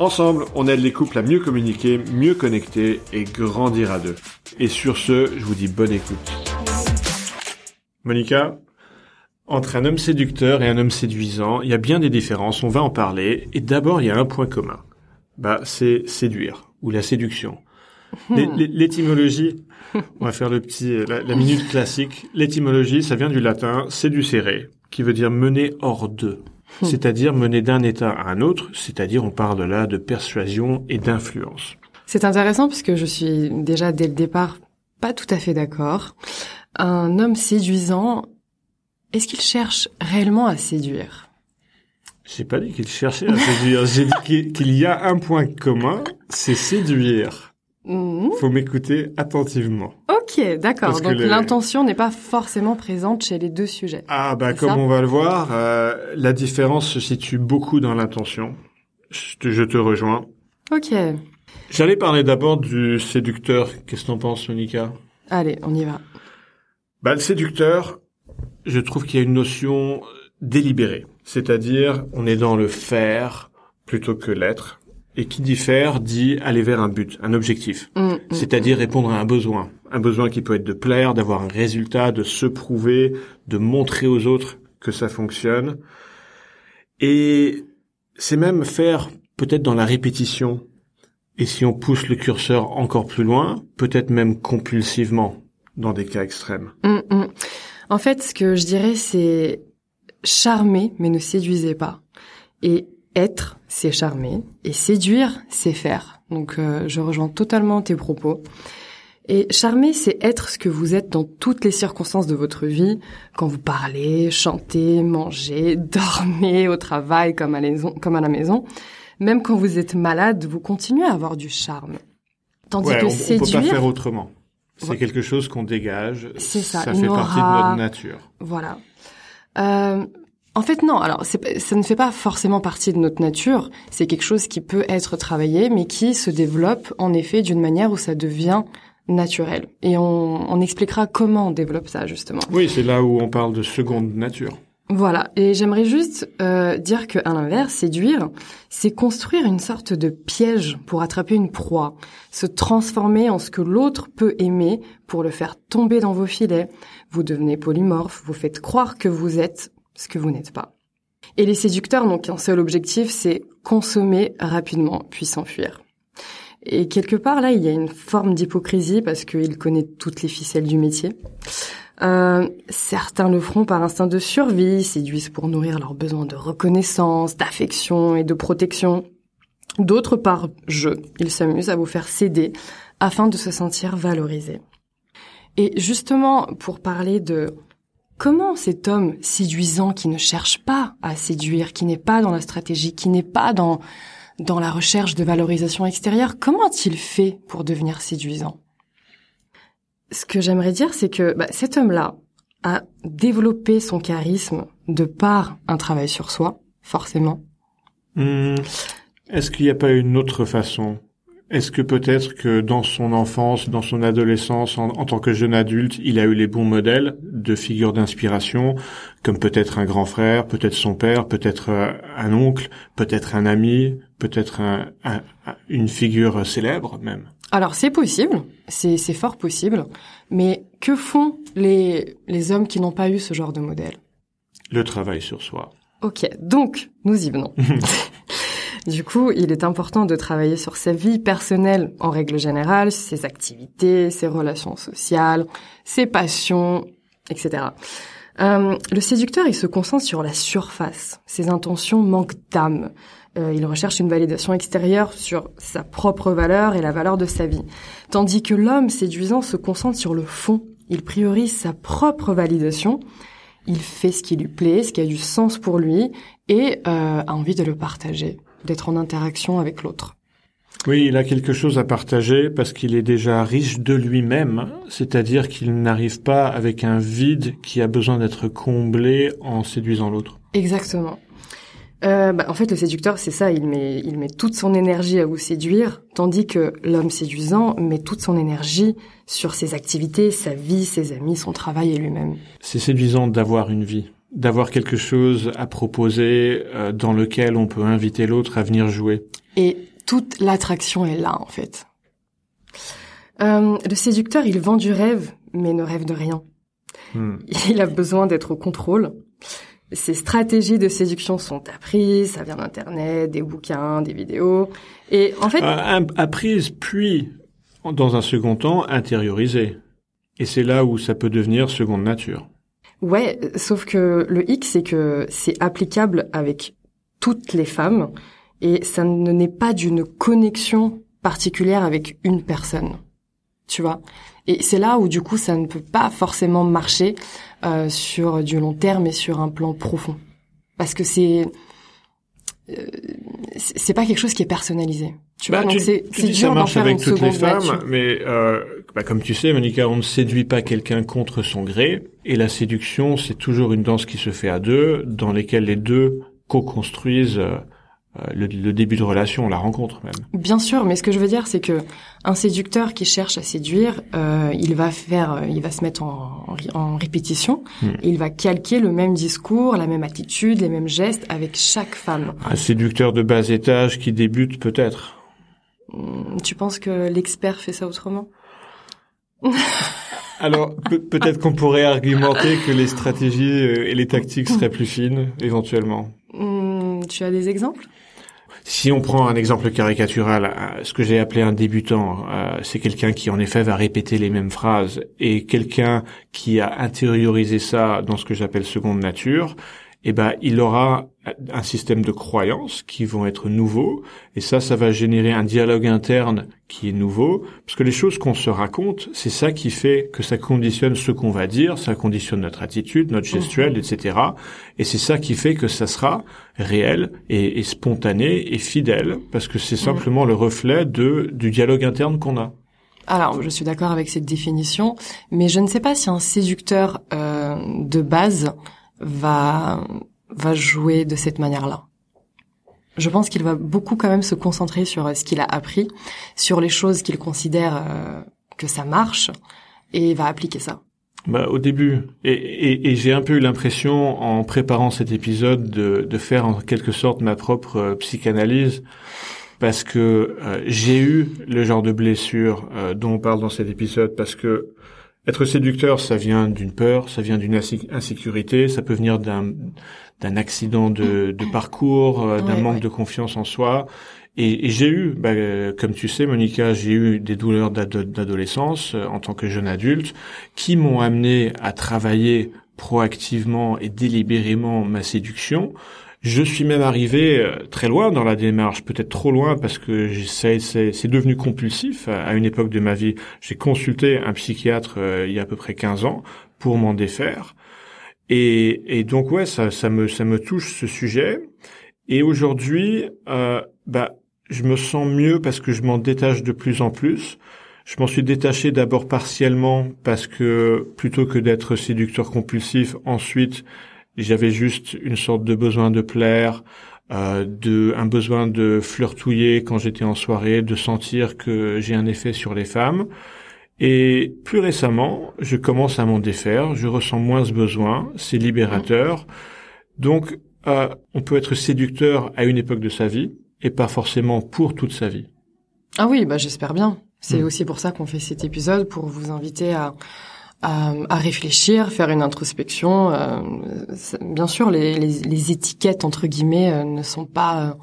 Ensemble, on aide les couples à mieux communiquer, mieux connecter et grandir à deux. Et sur ce, je vous dis bonne écoute. Monica, entre un homme séducteur et un homme séduisant, il y a bien des différences, on va en parler. Et d'abord, il y a un point commun. Bah, c'est séduire, ou la séduction. L'étymologie, on va faire le petit, la, la minute classique. L'étymologie, ça vient du latin séducere, qui veut dire mener hors d'eux. Hmm. c'est-à-dire mener d'un état à un autre, c'est-à-dire on parle là de persuasion et d'influence. C'est intéressant puisque je suis déjà dès le départ pas tout à fait d'accord. Un homme séduisant, est-ce qu'il cherche réellement à séduire? J'ai pas dit qu'il cherchait à séduire, j'ai dit qu'il y a un point commun, c'est séduire. Mmh. Faut m'écouter attentivement. Ok, d'accord. Donc l'intention n'est pas forcément présente chez les deux sujets. Ah bah comme on va le voir, euh, la différence se situe beaucoup dans l'intention. Je te, je te rejoins. Ok. J'allais parler d'abord du séducteur. Qu'est-ce que t'en penses, Monica? Allez, on y va. Bah le séducteur, je trouve qu'il y a une notion délibérée. C'est-à-dire, on est dans le faire plutôt que l'être. Et qui dit faire dit aller vers un but, un objectif. Mm, mm, C'est-à-dire mm. répondre à un besoin. Un besoin qui peut être de plaire, d'avoir un résultat, de se prouver, de montrer aux autres que ça fonctionne. Et c'est même faire peut-être dans la répétition. Et si on pousse le curseur encore plus loin, peut-être même compulsivement dans des cas extrêmes. En fait, ce que je dirais, c'est charmer, mais ne séduisez pas. Et être, c'est charmer, et séduire, c'est faire. Donc euh, je rejoins totalement tes propos. Et charmer, c'est être ce que vous êtes dans toutes les circonstances de votre vie, quand vous parlez, chantez, mangez, dormez au travail comme à, comme à la maison. Même quand vous êtes malade, vous continuez à avoir du charme. Tandis que séduire... On peut pas faire autrement. C'est quelque chose qu'on dégage. C'est ça. Ça fait partie de notre nature. Voilà. Euh, en fait, non. Alors, ça ne fait pas forcément partie de notre nature. C'est quelque chose qui peut être travaillé, mais qui se développe en effet d'une manière où ça devient naturel. Et on, on expliquera comment on développe ça justement. Oui, c'est là où on parle de seconde nature. Voilà. Et j'aimerais juste euh, dire qu'à l'inverse, séduire, c'est construire une sorte de piège pour attraper une proie, se transformer en ce que l'autre peut aimer pour le faire tomber dans vos filets. Vous devenez polymorphe, vous faites croire que vous êtes ce que vous n'êtes pas. Et les séducteurs n'ont qu'un seul objectif, c'est consommer rapidement, puis s'enfuir. Et quelque part, là, il y a une forme d'hypocrisie parce qu'ils connaissent toutes les ficelles du métier. Euh, certains le feront par instinct de survie, séduisent pour nourrir leurs besoins de reconnaissance, d'affection et de protection. D'autres par jeu, ils s'amusent à vous faire céder afin de se sentir valorisés. Et justement, pour parler de Comment cet homme séduisant qui ne cherche pas à séduire, qui n'est pas dans la stratégie, qui n'est pas dans dans la recherche de valorisation extérieure, comment a-t-il fait pour devenir séduisant? Ce que j'aimerais dire, c'est que bah, cet homme-là a développé son charisme de par un travail sur soi, forcément. Hmm. Est-ce qu'il n'y a pas une autre façon? Est-ce que peut-être que dans son enfance, dans son adolescence, en, tant que jeune adulte, il a eu les bons modèles de figures d'inspiration, comme peut-être un grand frère, peut-être son père, peut-être euh, un oncle, peut-être un ami, peut-être une figure célèbre même? Alors c'est possible, c'est fort possible, mais que font les, les hommes qui n'ont pas eu ce genre de modèle? Le travail sur soi. Ok, donc nous y venons. Du coup, il est important de travailler sur sa vie personnelle en règle générale, ses activités, ses relations sociales, ses passions, etc. Euh, le séducteur, il se concentre sur la surface. Ses intentions manquent d'âme. Euh, il recherche une validation extérieure sur sa propre valeur et la valeur de sa vie. Tandis que l'homme séduisant se concentre sur le fond. Il priorise sa propre validation. Il fait ce qui lui plaît, ce qui a du sens pour lui, et euh, a envie de le partager d'être en interaction avec l'autre. Oui, il a quelque chose à partager parce qu'il est déjà riche de lui-même, c'est-à-dire qu'il n'arrive pas avec un vide qui a besoin d'être comblé en séduisant l'autre. Exactement. Euh, bah, en fait, le séducteur, c'est ça, il met, il met toute son énergie à vous séduire, tandis que l'homme séduisant met toute son énergie sur ses activités, sa vie, ses amis, son travail et lui-même. C'est séduisant d'avoir une vie, d'avoir quelque chose à proposer euh, dans lequel on peut inviter l'autre à venir jouer. Et toute l'attraction est là, en fait. Euh, le séducteur, il vend du rêve, mais ne rêve de rien. Hmm. Il a besoin d'être au contrôle. Ses stratégies de séduction sont apprises, ça vient d'internet, des bouquins, des vidéos. Et en fait, euh, apprises puis dans un second temps intériorisées. Et c'est là où ça peut devenir seconde nature. Ouais, sauf que le X, c'est que c'est applicable avec toutes les femmes et ça ne n'est pas d'une connexion particulière avec une personne. Tu vois Et c'est là où du coup ça ne peut pas forcément marcher euh, sur du long terme et sur un plan profond. Parce que c'est euh, c'est pas quelque chose qui est personnalisé. Tu vois, bah, c'est dur ça marche avec toutes les femmes, mais euh, bah, comme tu sais, Monica, on ne séduit pas quelqu'un contre son gré, et la séduction, c'est toujours une danse qui se fait à deux, dans lesquelles les deux co-construisent euh, euh, le, début de relation, la rencontre même. Bien sûr, mais ce que je veux dire, c'est que un séducteur qui cherche à séduire, euh, il va faire, il va se mettre en, en, répétition, hmm. il va calquer le même discours, la même attitude, les mêmes gestes avec chaque femme. Un séducteur de bas étage qui débute peut-être. Hmm, tu penses que l'expert fait ça autrement? Alors peut-être qu'on pourrait argumenter que les stratégies et les tactiques seraient plus fines, éventuellement. Hmm, tu as des exemples? Si on prend un exemple caricatural, euh, ce que j'ai appelé un débutant, euh, c'est quelqu'un qui en effet va répéter les mêmes phrases et quelqu'un qui a intériorisé ça dans ce que j'appelle seconde nature, eh ben il aura un système de croyances qui vont être nouveaux. Et ça ça va générer un dialogue interne qui est nouveau. Parce que les choses qu'on se raconte c'est ça qui fait que ça conditionne ce qu'on va dire ça conditionne notre attitude notre gestuelle etc et c'est ça qui fait que ça sera réel et, spontané et fidèle. Parce que c'est simplement le reflet de du dialogue interne qu'on a. Alors, je suis d'accord avec cette définition, mais je ne sais pas si un séducteur euh, de base va va jouer de cette manière-là. Je pense qu'il va beaucoup quand même se concentrer sur euh, ce qu'il a appris, sur les choses qu'il considère euh, que ça marche, et va appliquer ça. Bah, au début, et, j'ai un peu eu l'impression en préparant cet épisode de, de, faire en quelque sorte ma propre euh, psychanalyse, parce que j'ai eu le genre de blessure dont on parle dans cet épisode, parce que être séducteur, ça vient d'une peur, ça vient d'une insécurité, ça peut venir d'un d'un accident de, de parcours, euh, d'un manque de confiance en soi. Et, et j'ai eu, bah, comme tu sais, Monica, j'ai eu des douleurs d'adolescence euh, en tant que jeune adulte qui m'ont amené à travailler proactivement et délibérément ma séduction. Je suis même arrivé euh, très loin dans la démarche, peut-être trop loin parce que c'est devenu compulsif à une époque de ma vie. J'ai consulté un psychiatre il y a à peu près 15 ans pour m'en défaire. Et, et, donc ouais, ça, ça me ça me touche ce sujet. Et aujourd'hui, euh, bah, je me sens mieux parce que je m'en détache de plus en plus. Je m'en suis détaché d'abord partiellement parce que plutôt que d'être séducteur compulsif, ensuite j'avais juste une sorte de besoin de plaire, euh, de un besoin de flirtouiller quand j'étais en soirée, de sentir que j'ai un effet sur les femmes. Et plus récemment, je commence à m'en défaire, je ressens moins ce besoin, c'est libérateur. Donc, euh, on peut être séducteur à une époque de sa vie et pas forcément pour toute sa vie. Ah oui, bah j'espère bien. C'est hmm. aussi pour ça qu'on fait cet épisode, pour vous inviter à, à, réfléchir, faire une introspection. Euh, bien sûr, les, étiquettes entre guillemets euh, ne sont pas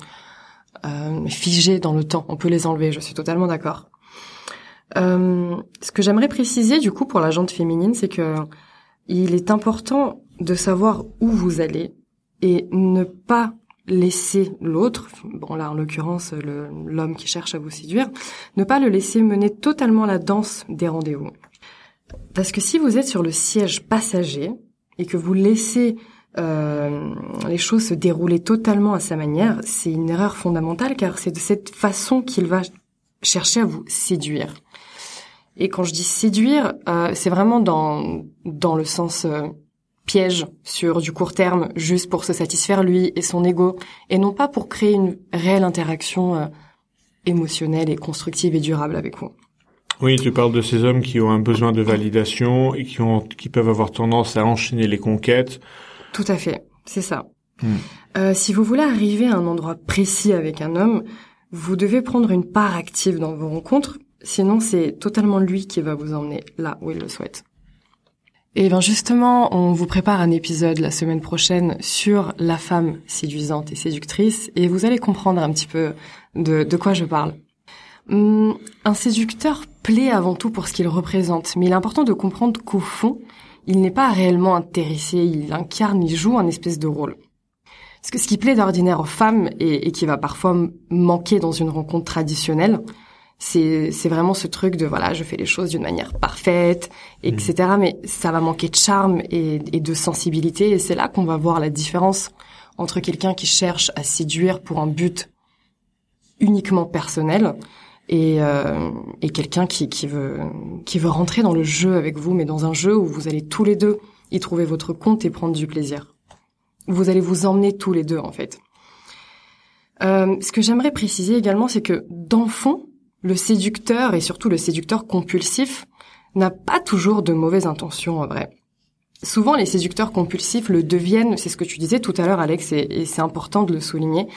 euh, figées dans le temps. On peut les enlever. Je suis totalement d'accord. Ce que j'aimerais préciser du coup pour la jante féminine, c'est que il est important de savoir où vous allez et ne pas laisser l'autre, bon là en l'occurrence l'homme qui cherche à vous séduire, ne pas le laisser mener totalement la danse des rendez-vous. Parce que si vous êtes sur le siège passager et que vous laissez euh, les choses se déroulaient totalement à sa manière, c'est une erreur fondamentale car c'est de cette façon qu'il va chercher à vous séduire. Et quand je dis séduire, euh, c'est vraiment dans dans le sens euh, piège sur du court terme, juste pour se satisfaire lui et son ego, et non pas pour créer une réelle interaction euh, émotionnelle et constructive et durable avec vous. Oui, tu parles de ces hommes qui ont un besoin de validation et qui ont qui peuvent avoir tendance à enchaîner les conquêtes. Tout à fait, c'est ça. Hmm. si vous voulez arriver à un endroit précis avec un homme, vous devez prendre une part active dans vos rencontres Sinon, c'est totalement lui qui va vous emmener là où il le souhaite. Et bien justement, on vous prépare un épisode la semaine prochaine sur la femme séduisante et séductrice, et vous allez comprendre un petit peu de, de quoi je parle. Hum, un séducteur plaît avant tout pour ce qu'il représente, mais il est important de comprendre qu'au fond, il n'est pas réellement intéressé, il incarne, il joue un espèce de rôle. Parce que ce qui plaît d'ordinaire aux femmes et, et qui va parfois manquer dans une rencontre traditionnelle, c'est vraiment ce truc de voilà je fais les choses d'une manière parfaite etc mmh. mais ça va manquer de charme et, et de sensibilité et c'est là qu'on va voir la différence entre quelqu'un qui cherche à séduire pour un but uniquement personnel et, euh, et quelqu'un qui, qui veut qui veut rentrer dans le jeu avec vous mais dans un jeu où vous allez tous les deux y trouver votre compte et prendre du plaisir vous allez vous emmener tous les deux en fait euh, ce que j'aimerais préciser également c'est que dans le fond le séducteur, et surtout le séducteur compulsif, n'a pas toujours de mauvaises intentions en vrai. Souvent, les séducteurs compulsifs le deviennent, c'est ce que tu disais tout à l'heure Alex, et, c'est important de le souligner,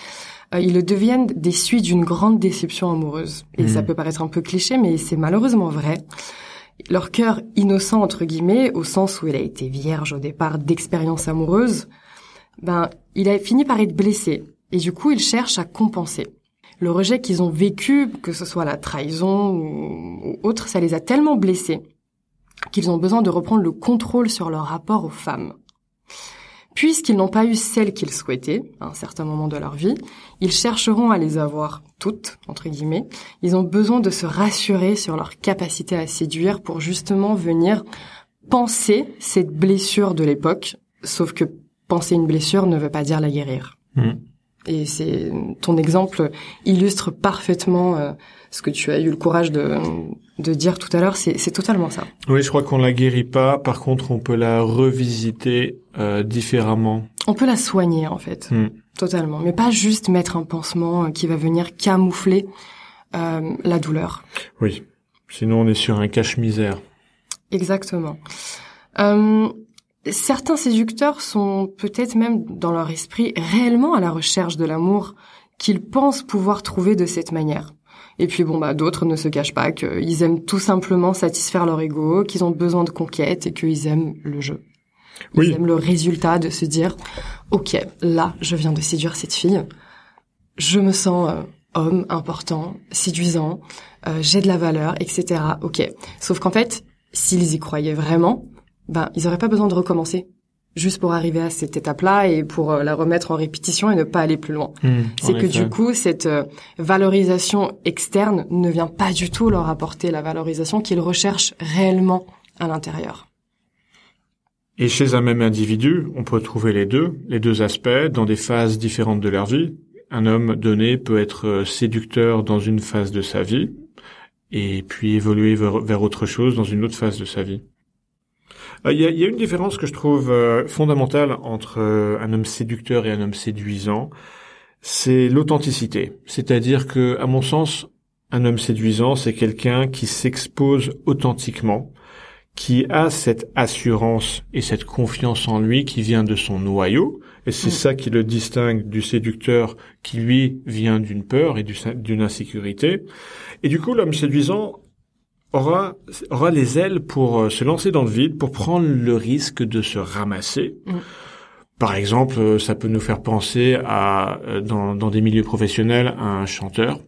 euh, ils le deviennent des suites d'une grande déception amoureuse. Et ça mmh. peut paraître un peu cliché, mais c'est malheureusement vrai. Leur cœur innocent, entre guillemets, au sens où il a été vierge au départ d'expériences amoureuses, ben, il a fini par être blessé. Et du coup, il cherche à compenser le rejet qu'ils ont vécu, que ce soit la trahison ou, autre, ça les a tellement blessés qu'ils ont besoin de reprendre le contrôle sur leur rapport aux femmes. Puisqu'ils n'ont pas eu celles qu'ils souhaitaient à un certain moment de leur vie, ils chercheront à les avoir toutes, entre guillemets. Ils ont besoin de se rassurer sur leur capacité à séduire pour justement venir penser cette blessure de l'époque, sauf que penser une blessure ne veut pas dire la guérir. Mmh. Et c'est ton exemple illustre parfaitement euh, ce que tu as eu le courage de, de dire tout à l'heure. C'est totalement ça. Oui, je crois qu'on la guérit pas. Par contre, on peut la revisiter euh, différemment. On peut la soigner en fait, hmm. totalement, mais pas juste mettre un pansement euh, qui va venir camoufler euh, la douleur. Oui. Sinon, on est sur un cache-misère. Exactement. Euh, Certains séducteurs sont peut-être même dans leur esprit réellement à la recherche de l'amour qu'ils pensent pouvoir trouver de cette manière. Et puis bon bah d'autres ne se cachent pas qu'ils aiment tout simplement satisfaire leur ego, qu'ils ont besoin de conquête et qu'ils aiment le jeu. Ils aiment le résultat de se dire OK, là, je viens de séduire cette fille. Je me sens euh, homme important, séduisant, euh, j'ai de la valeur, etc. OK. Sauf qu'en fait, s'ils y croyaient vraiment, ben ils auraient pas besoin de recommencer juste pour arriver à cette étape-là et pour euh, la remettre en répétition et ne pas aller plus loin. Hmm, c'est que du coup, cette euh, valorisation externe ne vient pas du tout leur apporter la valorisation qu'ils recherchent réellement à l'intérieur. Et chez un même individu, on peut trouver les deux, les deux aspects, dans des phases différentes de leur vie. Un homme donné peut être euh, séducteur dans une phase de sa vie, et puis évoluer vers autre chose dans une autre phase de sa vie. Euh, il y, a, y, a, une différence que je trouve euh, fondamentale entre euh, un homme séducteur et un homme séduisant, c'est l'authenticité. C'est-à-dire que, à mon sens, un homme séduisant, c'est quelqu'un qui s'expose authentiquement, qui a cette assurance et cette confiance en lui qui vient de son noyau, et c'est mm. ça qui le distingue du séducteur qui, lui, vient d'une peur et d'une insécurité. Et du coup, l'homme séduisant aura, aura les ailes pour euh, se lancer dans le vide, pour prendre le risque de se ramasser. Mm. Par exemple, euh, ça peut nous faire penser à, euh, dans, dans des milieux professionnels, à un chanteur,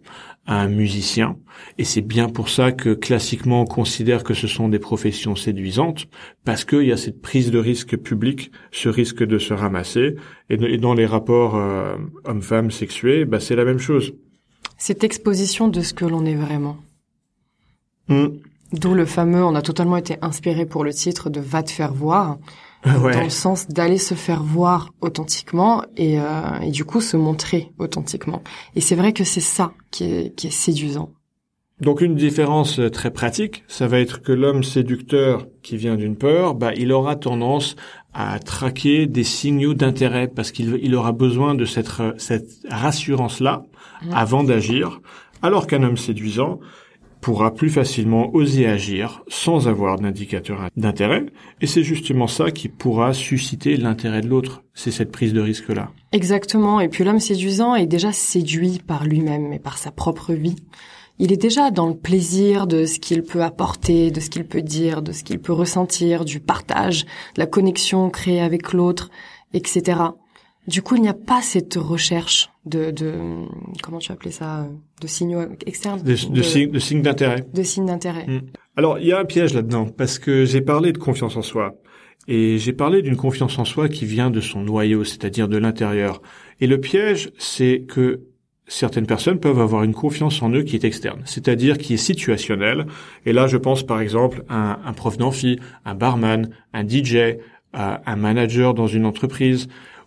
à un musicien. Et c'est bien pour ça que classiquement on considère que ce sont des professions séduisantes, parce qu'il y a cette prise de risque public, ce risque de se ramasser. Et, dans les rapports hommes-femmes sexués, bah, c'est la même chose. Cette exposition de ce que l'on est vraiment. Mm. D'où le fameux, on a totalement été inspiré pour le titre de Va te faire voir. Ouais. dans le sens d'aller se faire voir authentiquement et, euh, et du coup se montrer authentiquement. Et c'est vrai que c'est ça qui est, qui est séduisant. Donc une différence euh, très pratique, ça va être que l'homme séducteur qui vient d'une peur, bah, il aura tendance à traquer des signaux d'intérêt parce qu'il il aura besoin de cette, euh, cette rassurance-là avant d'agir, alors qu'un homme séduisant pourra plus facilement oser agir sans avoir d'indicateur d'intérêt, et c'est justement ça qui pourra susciter l'intérêt de l'autre, c'est cette prise de risque-là. Exactement. Et puis l'homme séduisant est déjà séduit par lui-même et par sa propre vie. Il est déjà dans le plaisir de ce qu'il peut apporter, de ce qu'il peut dire, de ce qu'il peut ressentir, du partage, de la connexion créée avec l'autre, etc. Du coup, il n'y a pas cette recherche de, de comment tu appelais ça, de signaux externes, De, de, signes- de signes d'intérêt. de signes d'intérêt. Mm. Alors, il y a un piège là-dedans, parce que j'ai parlé de confiance en soi. Et j'ai parlé d'une confiance en soi qui vient de son noyau, c'est-à-dire de l'intérieur. Et le piège, c'est que certaines personnes peuvent avoir une confiance en eux qui est externe, c'est-à-dire qui est situationnelle. Et là, je pense par exemple à un, un prof d'amphi, un barman, un DJ, à un manager dans une entreprise,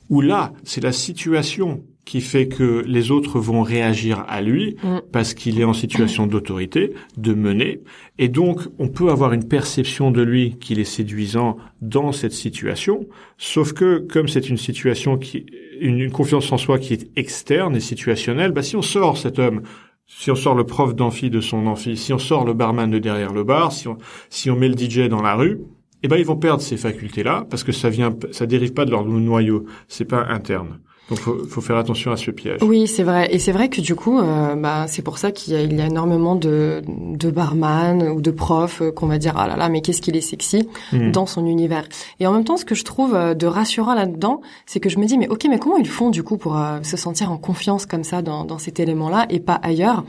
où là, c'est la situation qui fait que les autres vont réagir à lui Mm. parce qu'il est en situation d'autorité, de mener, et donc on peut avoir une perception de lui qu'il est séduisant dans cette situation, sauf que comme c'est une situation qui, une, une confiance en soi qui est externe et situationnelle, bah si on sort cet homme, si on sort le prof d'amphi de son amphi, si on sort le barman de derrière le bar, si on, si on met le DJ dans la rue, eh ben ils vont perdre ces facultés-là parce que ça vient, ça dérive pas de leur noyau, c'est pas interne. Donc faut, faut faire attention à ce piège. Oui, c'est vrai. Et c'est vrai que du coup, euh, bah, c'est pour ça qu'il y a, il y a énormément de, de barman ou de profs euh, qu'on va dire ah là là, mais qu'est-ce qu'il est sexy Hmm. dans son univers. Et en même temps, ce que je trouve euh, de rassurant là-dedans, c'est que je me dis mais ok, mais comment ils font du coup pour se sentir en confiance comme ça dans, dans cet élément-là et pas ailleurs?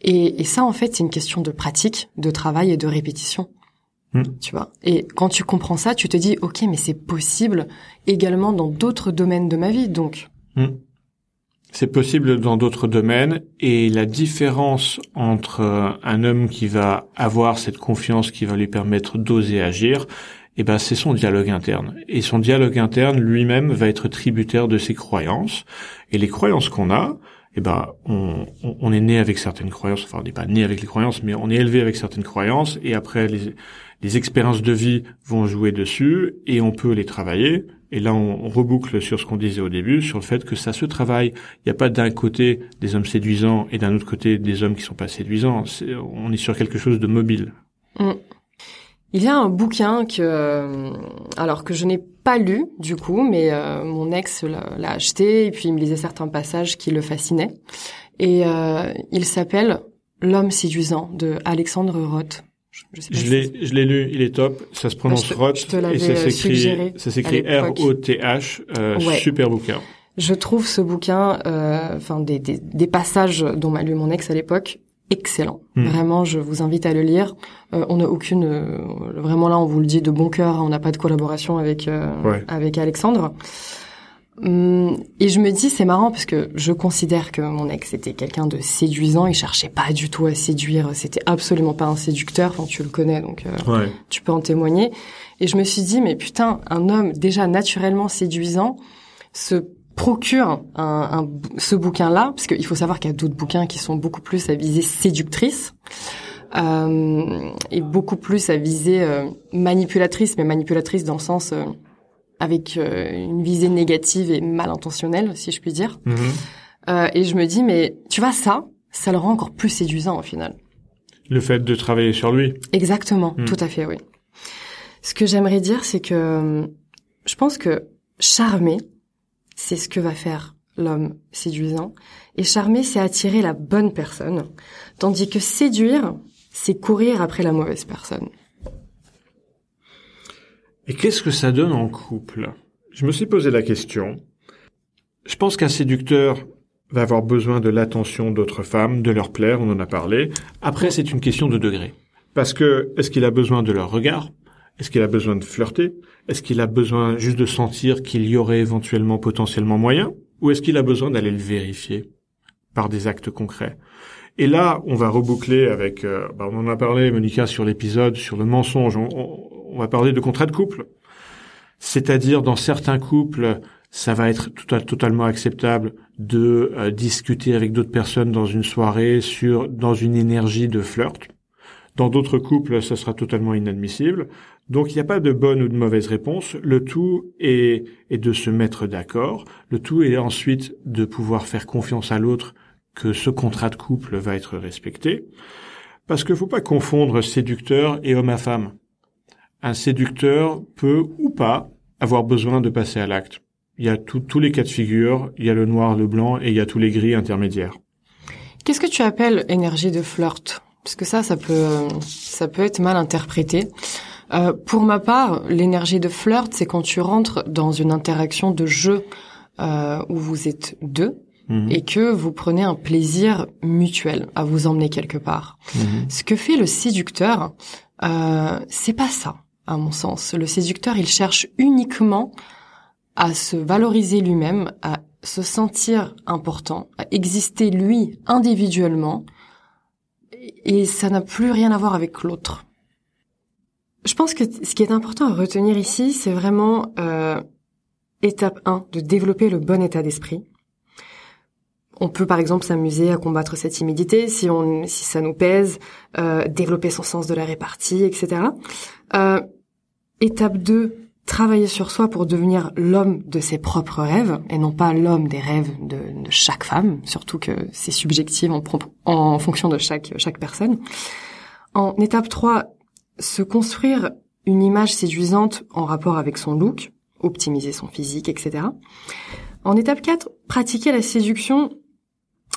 Et, et ça, en fait, c'est une question de pratique, de travail et de répétition. Hmm. Tu vois. Et quand tu comprends ça, tu te dis ok, mais c'est possible également dans d'autres domaines de ma vie. Donc Hmm. C'est possible dans d'autres domaines et la différence entre euh, un homme qui va avoir cette confiance qui va lui permettre d'oser agir, eh ben c'est son dialogue interne. Et son dialogue interne lui-même va être tributaire de ses croyances. Et les croyances qu'on a, eh ben on, on- est né avec certaines croyances. Enfin, on n'est pas né avec les croyances, mais on est élevé avec certaines croyances. Et après, les, les expériences de vie vont jouer dessus et on peut les travailler. Et là, on, reboucle sur ce qu'on disait au début, sur le fait que ça se travaille. Il n'y a pas d'un côté des hommes séduisants et d'un autre côté des hommes qui sont pas séduisants. On est sur quelque chose de mobile. Il y a un bouquin que, euh, alors que je n'ai pas lu du coup, mais euh, mon ex l'a acheté et puis il me lisait certains passages qui le fascinaient. Et euh, il s'appelle L'homme séduisant de Alexandre Roth. Je, je Je l'ai, je l'ai lu, il est top. Ça se prononce Roth te et ça s'écrit, ça s'écrit. R-O-T-H. euh, Ouais. Super bouquin. Je trouve ce bouquin, euh, enfin des, des, des passages dont m'a lu mon ex à l'époque, excellent. Hmm. Vraiment, je vous invite à le lire. Euh, on n'a aucune, euh, vraiment là, on vous le dit de bon cœur, on n'a pas de collaboration avec euh, Ouais. avec Alexandre. Hum, et je me dis, c'est marrant parce que je considère que mon ex était quelqu'un de séduisant. Il cherchait pas du tout à séduire. C'était absolument pas un séducteur. Enfin, tu le connais, donc euh, Ouais. tu peux en témoigner. Et je me suis dit, mais putain, un homme déjà naturellement séduisant se procure un, un- ce bouquin-là, parce qu'il faut savoir qu'il y a d'autres bouquins qui sont beaucoup plus à visée séductrice euh, et beaucoup plus à visée euh, manipulatrice, mais manipulatrice dans le sens euh, avec euh, une visée négative et mal intentionnelle, si je puis dire. Euh, et je me dis, mais tu vois ça, ça le rend encore plus séduisant au final. Le fait de travailler sur lui. Exactement, Mm. tout à fait, oui. Ce que j'aimerais dire, c'est que je pense que charmer, c'est ce que va faire l'homme séduisant. Et charmer, c'est attirer la bonne personne. Tandis que séduire, c'est courir après la mauvaise personne. Et qu'est-ce que ça donne en couple? Je me suis posé la question. Je pense qu'un séducteur va avoir besoin de l'attention d'autres femmes, de leur plaire, on en a parlé. Après, c'est une question de degré. Parce que, est-ce qu'il a besoin de leur regard? Est-ce qu'il a besoin de flirter? Est-ce qu'il a besoin juste de sentir qu'il y aurait éventuellement potentiellement moyen? Ou est-ce qu'il a besoin d'aller le vérifier par des actes concrets? Et là, on va reboucler avec, euh, bah, on en a parlé, Monica, sur l'épisode sur le mensonge. On, va parler de contrat de couple. C'est-à-dire, dans certains couples, ça va être totalement acceptable de euh, discuter avec d'autres personnes dans une soirée sur dans une énergie de flirt. Dans d'autres couples, ça sera totalement inadmissible. Donc il n'y a pas de bonne ou de mauvaise réponse. Le tout est, est de se mettre d'accord. Le tout est ensuite de pouvoir faire confiance à l'autre que ce contrat de couple va être respecté. Parce qu'il ne faut pas confondre séducteur et homme à femme. Un séducteur peut ou pas avoir besoin de passer à l'acte. Il y a tous les cas de figure, il y a le noir, le blanc et il y a tous les gris intermédiaires. Qu'est-ce que tu appelles énergie de flirt? Parce que ça, ça peut, ça peut être mal interprété. Euh, pour ma part, l'énergie de flirt, c'est quand tu rentres dans une interaction de jeu euh, où vous êtes deux mhm. et que vous prenez un plaisir mutuel à vous emmener quelque part. Mhm. Ce que fait le séducteur, euh, c'est pas ça, à mon sens. Le séducteur, il cherche uniquement à se valoriser lui-même, à se sentir important, à exister lui individuellement, et ça n'a plus rien à voir avec l'autre. Je pense que ce qui est important à retenir ici, c'est vraiment euh, étape 1, de développer le bon état d'esprit. On peut par exemple s'amuser à combattre cette timidité si on si ça nous pèse, euh, développer son sens de la répartie, etc. Euh, étape 2, travailler sur soi pour devenir l'homme de ses propres rêves et non pas l'homme des rêves de, chaque femme, surtout que c'est subjectif en, fonction de chaque chaque personne. En étape 3, se construire une image séduisante en rapport avec son look, optimiser son physique, etc. En étape 4, pratiquer la séduction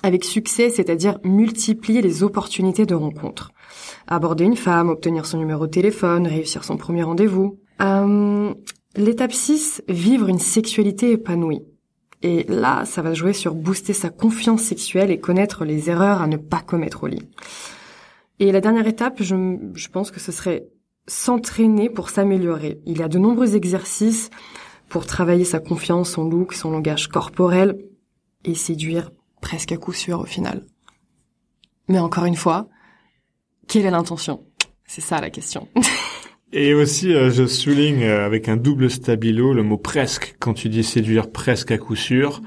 avec succès, c'est-à-dire multiplier les opportunités de rencontre. Aborder une femme, obtenir son numéro de téléphone, réussir son premier rendez-vous. Euh, l'étape 6, vivre une sexualité épanouie. Et là, ça va jouer sur booster sa confiance sexuelle et connaître les erreurs à ne pas commettre au lit. Et la dernière étape, je, je pense que ce serait s'entraîner pour s'améliorer. Il y a de nombreux exercices pour travailler sa confiance, son look, son langage corporel et séduire presque à coup sûr au final. Mais encore une fois, quelle est l'intention? C'est ça la question. Et aussi, euh, je souligne euh, avec un double stabilo le mot presque quand tu dis séduire presque à coup sûr,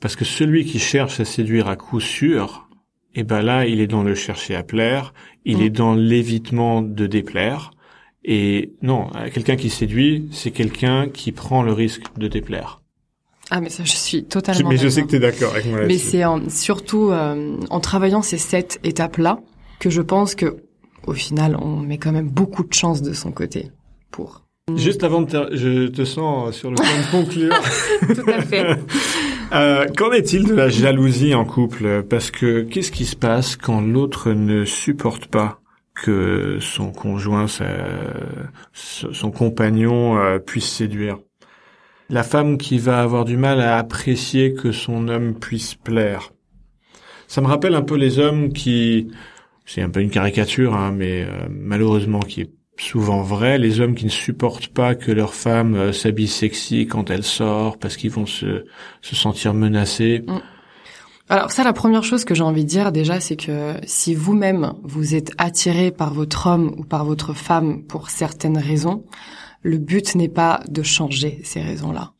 parce que celui qui cherche à séduire à coup sûr, eh ben là, il est dans le chercher à plaire, il est mm. dans l'évitement de déplaire. Et non, quelqu'un qui séduit, c'est quelqu'un qui prend le risque de déplaire. Ah mais ça, je suis totalement. Mais je sais que tu es d'accord avec moi. Mais c'est surtout euh, en travaillant ces sept étapes-là que je pense que au final, on met quand même beaucoup de chance de son côté pour. Juste avant de, je te sens sur le point de conclure. Tout à fait. Euh, qu'en est-il de la jalousie en couple? Parce que qu'est-ce qui se passe quand l'autre ne supporte pas que son conjoint, son compagnon euh, puisse séduire? La femme qui va avoir du mal à apprécier que son homme puisse plaire. Ça me rappelle un peu les hommes qui, c'est un peu une caricature, hein, mais euh, malheureusement qui est souvent vrai, les hommes qui ne supportent pas que leur femme euh, s'habille sexy quand elle sort parce qu'ils vont se, se sentir menacés. Mm. Alors ça, la première chose que j'ai envie de dire déjà, c'est que si vous-même vous êtes attiré par votre homme ou par votre femme pour certaines raisons, le but n'est pas de changer ces raisons-là.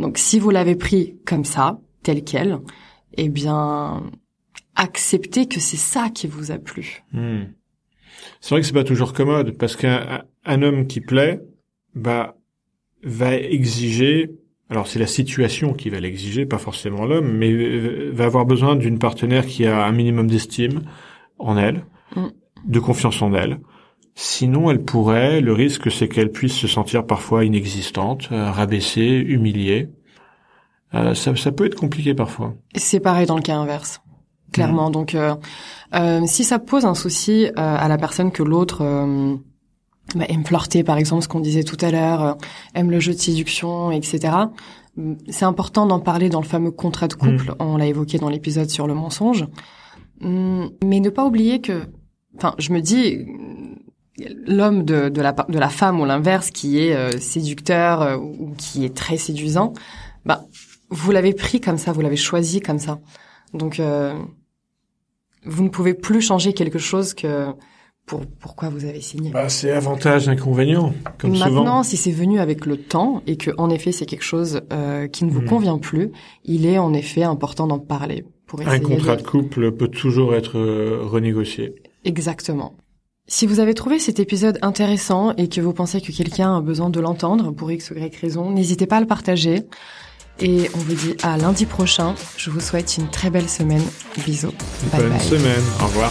Donc si vous l'avez pris comme ça, tel quel, eh bien acceptez que c'est ça qui vous a plu. Mm. C'est vrai que c'est pas toujours commode parce qu'un homme qui plaît, bah, va exiger. Alors c'est la situation qui va l'exiger, pas forcément l'homme, mais va avoir besoin d'une partenaire qui a un minimum d'estime en elle, mm. de confiance en elle. Sinon, elle pourrait. Le risque, c'est qu'elle puisse se sentir parfois inexistante, euh, rabaissée, humiliée. Euh, ça, ça peut être compliqué parfois. C'est pareil dans le cas inverse clairement. Mm. Donc, euh, euh, si ça pose un souci euh, à la personne que l'autre euh, bah, aime flirter, par exemple, ce qu'on disait tout à l'heure, aime le jeu de séduction, etc. Mm, c'est important d'en parler dans le fameux contrat de couple. Mm. On l'a évoqué dans l'épisode sur le mensonge. Mais ne pas oublier que, enfin, je me dis, l'homme de, de, la, de la femme ou l'inverse qui est séducteur ou qui est très séduisant, bah, vous l'avez pris comme ça, vous l'avez choisi comme ça. Donc, vous ne pouvez plus changer quelque chose que pour pourquoi vous avez signé. Bah, c'est avantage inconvénient, comme Maintenant, souvent. si c'est venu avec le temps et que en effet c'est quelque chose euh, qui ne vous Mhm. convient plus, il est en effet important d'en parler pour Un contrat de- de couple peut toujours être euh, renégocié. Exactement. Si vous avez trouvé cet épisode intéressant et que vous pensez que quelqu'un a besoin de l'entendre pour X ou Y raison, n'hésitez pas à le partager. Et on vous dit à lundi prochain. Je vous souhaite une très belle semaine. Bisous. Bye Bonne bye. semaine. Au revoir.